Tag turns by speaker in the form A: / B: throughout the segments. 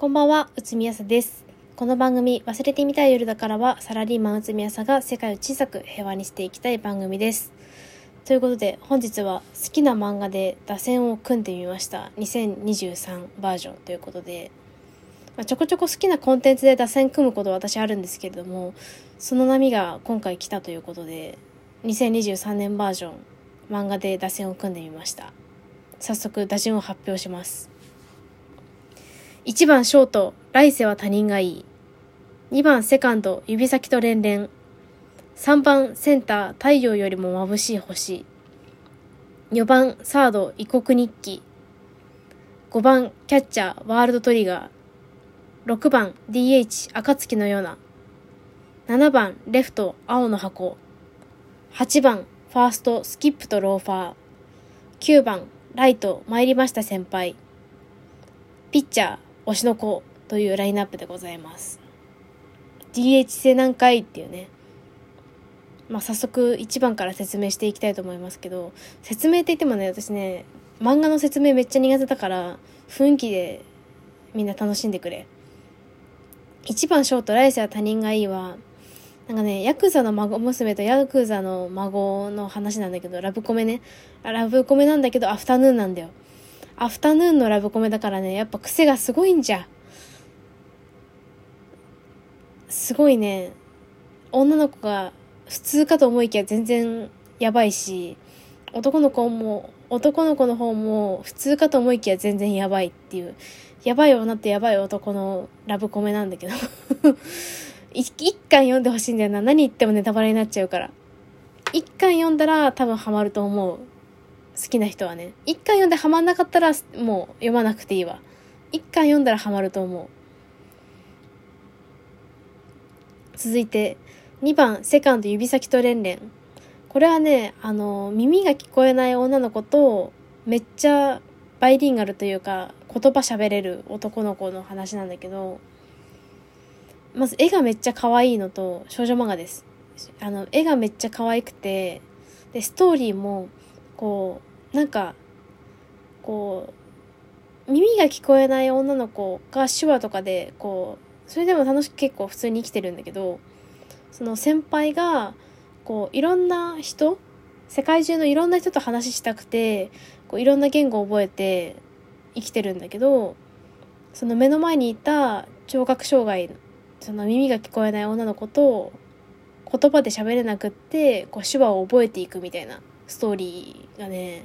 A: こんばんは、うつみやさです。この番組、忘れてみたい夜だからは、サラリーマンうつみやさが世界を小さく平和にしていきたい番組です。ということで、本日は好きな漫画で打線を組んでみました。2023バージョンということで、まあ、ちょこちょこ好きなコンテンツで打線組むことは私あるんですけれども、その波が今回来たということで、2023年バージョン、漫画で打線を組んでみました。早速、打順を発表します。1番ショート、来世は他人がいい。2番セカンド、指先と連連。3番センター、太陽よりも眩しい星。4番サード、異国日記。5番キャッチャー、ワールドトリガー。6番 DH、暁のような。7番レフト、青の箱。8番ファースト、スキップとローファー。9番ライト、参りました先輩。ピッチャー、推しの子というラインナップでございます。DH 性何回っていうね。まあ、早速1番から説明していきたいと思いますけど、説明って言ってもね、私ね、漫画の説明めっちゃ苦手だから、雰囲気でみんな楽しんでくれ。1番ショート、来世は他人がいいわ。なんかね、ヤクザの孫娘とヤクザの孫の話なんだけど、ラブコメね。ラブコメなんだけど、アフタヌーンなんだよ。アフタヌーンのラブコメだからね、やっぱ癖がすごいんじゃ。すごいね、女の子が普通かと思いきや全然やばいし、男の子も、男の子の方も普通かと思いきや全然やばいっていう、やばい女ってやばい男のラブコメなんだけど 一巻読んでほしいんだよな。何言ってもネタバレになっちゃうから。一巻読んだら多分ハマると思う。好きな人はね。一巻読んでハマんなかったら、もう読まなくていいわ。一巻読んだらハマると思う。続いて、2番、セカンド指先と連連。これはね、あの、耳が聞こえない女の子と、めっちゃバイリンガルというか、言葉喋れる男の子の話なんだけど、まず絵がめっちゃ可愛いのと、少女漫画です。あの、絵がめっちゃ可愛くて、で、ストーリーも、こう、なんかこう耳が聞こえない女の子が手話とかでこうそれでも楽しく結構普通に生きてるんだけどその先輩がこういろんな人世界中のいろんな人と話したくてこういろんな言語を覚えて生きてるんだけどその目の前にいた聴覚障害その耳が聞こえない女の子と言葉で喋れなくってこう手話を覚えていくみたいな。ストーリーがね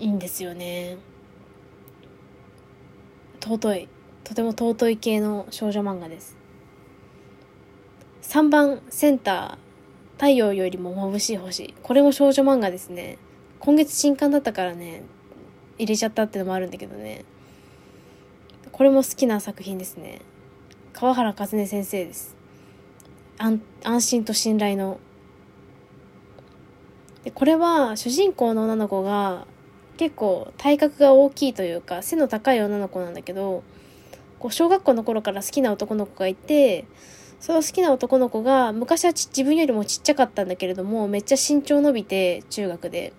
A: いいんですよね。尊いとても尊い系の少女漫画です。3番センター太陽よりも眩しい星。これも少女漫画ですね。今月新刊だったからね入れちゃったってのもあるんだけどね。これも好きな作品ですね。川原和音先生です。安心と信頼のでこれは主人公の女の子が結構体格が大きいというか背の高い女の子なんだけどこう小学校の頃から好きな男の子がいてその好きな男の子が昔は自分よりもちっちゃかったんだけれどもめっちゃ身長伸びて中学で。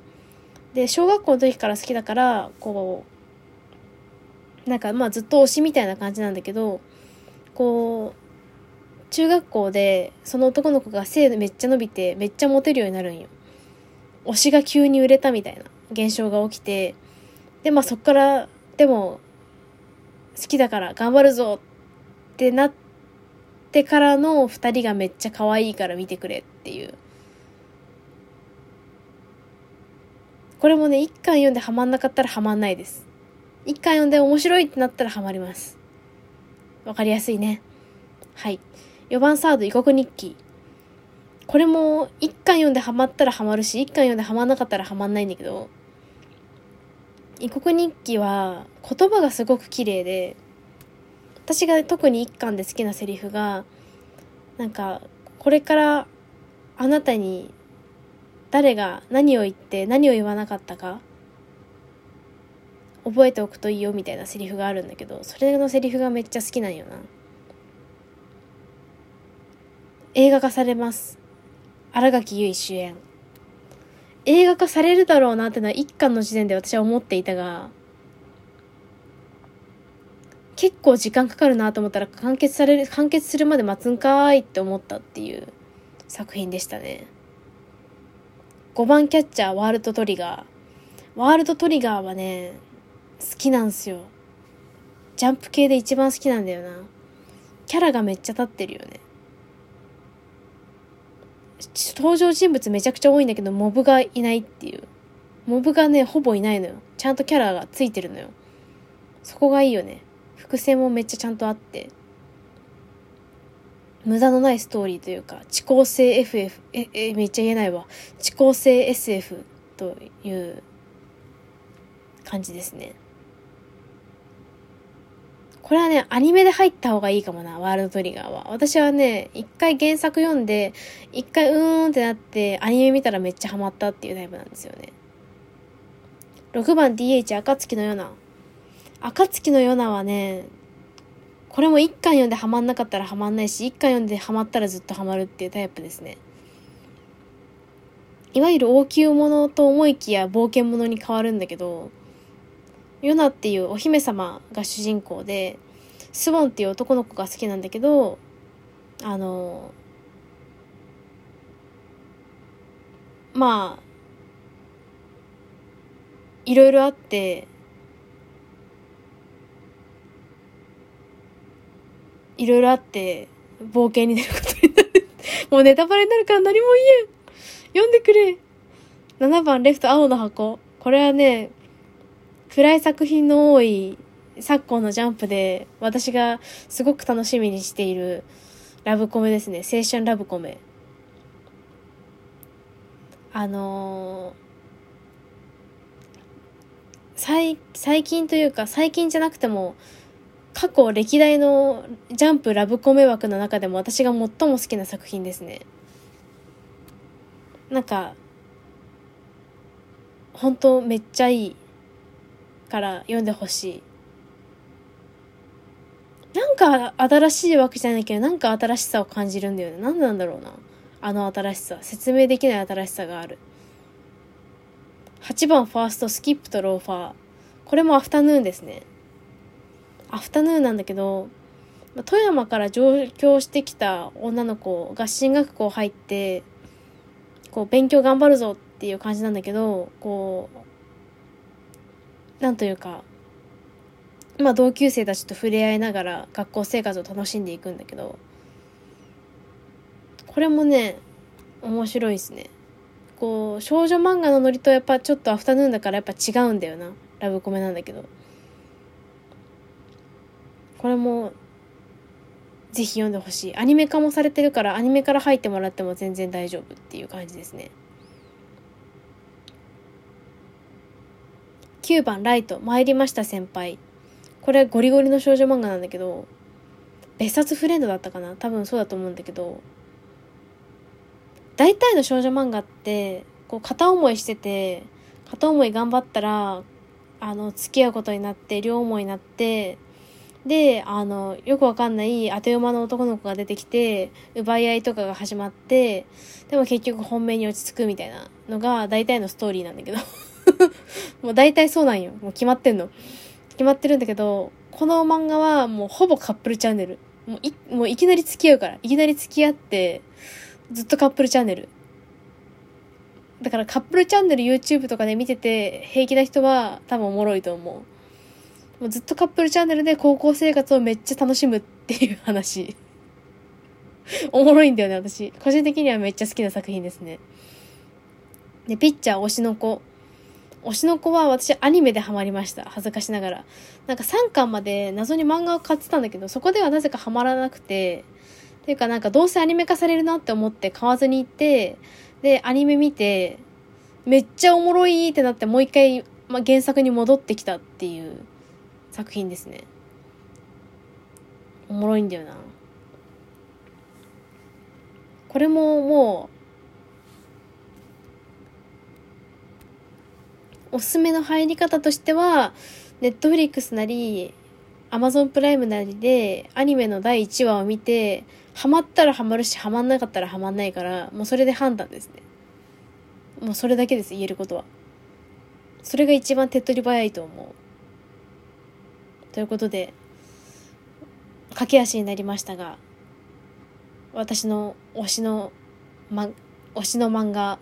A: で小学校の時から好きだからこうなんかまあずっと推しみたいな感じなんだけどこう中学校でその男の子が背めっちゃ伸びてめっちゃモテるようになるんよ。推しが急に売れたみたいな現象が起きて、で、まあそっから、でも、好きだから頑張るぞってなってからの二人がめっちゃ可愛いから見てくれっていう。これもね、一巻読んでハマんなかったらハマんないです。一巻読んで面白いってなったらハマります。わかりやすいね。はい。4番サード異国日記。これも一巻読んでハマったらハマるし、一巻読んでハマんなかったらハマんないんだけど、異国日記は言葉がすごく綺麗で、私が特に一巻で好きなセリフが、なんか、これからあなたに誰が何を言って何を言わなかったか覚えておくといいよみたいなセリフがあるんだけど、それのセリフがめっちゃ好きなんよな。映画化されます。新垣結衣主演。映画化されるだろうなってのは一巻の時点で私は思っていたが、結構時間かかるなと思ったら完結される、完結するまで待つんかーいって思ったっていう作品でしたね。5番キャッチャーワールドトリガー。ワールドトリガーはね、好きなんすよ。ジャンプ系で一番好きなんだよな。キャラがめっちゃ立ってるよね。登場人物めちゃくちゃ多いんだけど、モブがいないっていう。モブがね、ほぼいないのよ。ちゃんとキャラがついてるのよ。そこがいいよね。伏線もめっちゃちゃんとあって。無駄のないストーリーというか、遅効性 FF、え、え、めっちゃ言えないわ。遅効性 SF という感じですね。これはね、アニメで入った方がいいかもな、ワールドトリガーは。私はね、一回原作読んで、一回うーんってなって、アニメ見たらめっちゃハマったっていうタイプなんですよね。6番 DH 暁のような。暁のようなはね、これも一巻読んでハマんなかったらハマんないし、一巻読んでハマったらずっとハマるっていうタイプですね。いわゆる王宮ものと思いきや冒険者に変わるんだけど、ヨナっていうお姫様が主人公で、スボンっていう男の子が好きなんだけど、あの、まあ、いろいろあって、いろいろあって、冒険に出ることになる。もうネタバレになるから何も言えん。読んでくれ。7番レフト青の箱。これはね、暗い作品の多い昨今のジャンプで私がすごく楽しみにしているラブコメですね。青春ラブコメ。あのー、最、最近というか最近じゃなくても過去歴代のジャンプラブコメ枠の中でも私が最も好きな作品ですね。なんか、本当めっちゃいいから読んでほしい。なんか新しいわけじゃないけど、なんか新しさを感じるんだよね。なんなんだろうな。あの新しさ。説明できない新しさがある。8番ファーストスキップとローファー。これもアフタヌーンですね。アフタヌーンなんだけど、富山から上京してきた女の子が進学校入って、こう、勉強頑張るぞっていう感じなんだけど、こう、なんというか、まあ同級生たちと触れ合いながら学校生活を楽しんでいくんだけど、これもね、面白いですね。こう、少女漫画のノリとやっぱちょっとアフタヌーンだからやっぱ違うんだよな。ラブコメなんだけど。これもぜひ読んでほしいアニメ化もされてるからアニメから入ってもらっても全然大丈夫っていう感じですね9番ライト参りました先輩これゴリゴリの少女漫画なんだけど別冊フレンドだったかな？多分そうだと思うんだけど大体の少女漫画ってこう片思いしてて片思い頑張ったらあの付き合うことになって両思いになってで、あの、よくわかんない当て馬の男の子が出てきて、奪い合いとかが始まって、でも結局本命に落ち着くみたいなのが大体のストーリーなんだけど。もう大体そうなんよ。もう決まってんの。決まってるんだけど、この漫画はもうほぼカップルチャンネル。もうい、もういきなり付き合うから。いきなり付き合って、ずっとカップルチャンネル。だからカップルチャンネル YouTube とかで見てて平気な人は多分おもろいと思う。もうずっとカップルチャンネルで高校生活をめっちゃ楽しむっていう話。おもろいんだよね、私。個人的にはめっちゃ好きな作品ですね。で、ピッチャー推しの子。推しの子は私アニメでハマりました。恥ずかしながら。なんか3巻まで謎に漫画を買ってたんだけど、そこではなぜかハマらなくて、ていうかなんかどうせアニメ化されるなって思って買わずに行って、で、アニメ見て、めっちゃおもろいってなってもう一回、まあ、原作に戻ってきたっていう作品ですねおもろいんだよなこれももうおすすめの入り方としてはネットフリックスなりアマゾンプライムなりでアニメの第1話を見てハマったらハマるしハマんなかったらハマんないからもうそれで判断ですね。もうそれだけです言えることは。それが一番手っ取り早いと思う。ということで、駆け足になりましたが、私の推しの、ま、推しの漫画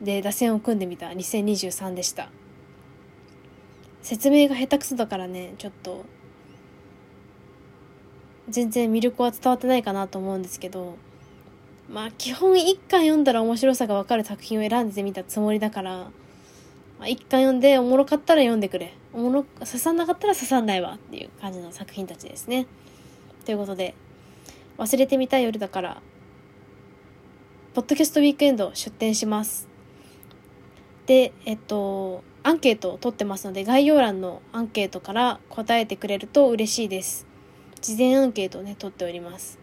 A: で打線を組んでみた2023でした。説明が下手くそだからね、ちょっと、全然魅力は伝わってないかなと思うんですけど、まあ基本一巻読んだら面白さがわかる作品を選んでみたつもりだから、まあ、一巻読んでおもろかったら読んでくれ。おもろ、刺さんなかったら刺さんないわっていう感じの作品たちですね。ということで、忘れてみたい夜だから、ポッドキャストウィークエンド出展します。で、えっと、アンケートを取ってますので、概要欄のアンケートから答えてくれると嬉しいです。事前アンケートをね、取っております。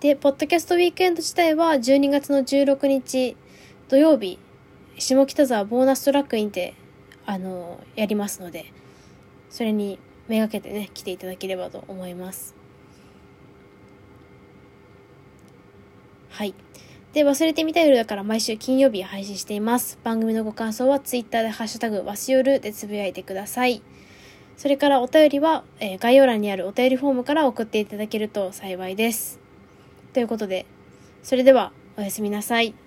A: で、ポッドキャストウィークエンド自体は12月の16日土曜日、下北沢ボーナストラックインて、あの、やりますので、それにめがけてね、来ていただければと思います。はい。で、忘れてみた夜だから毎週金曜日配信しています。番組のご感想は Twitter でハッシュタグわしよるでつぶやいてください。それからお便りは、えー、概要欄にあるお便りフォームから送っていただけると幸いです。ということで、それではおやすみなさい。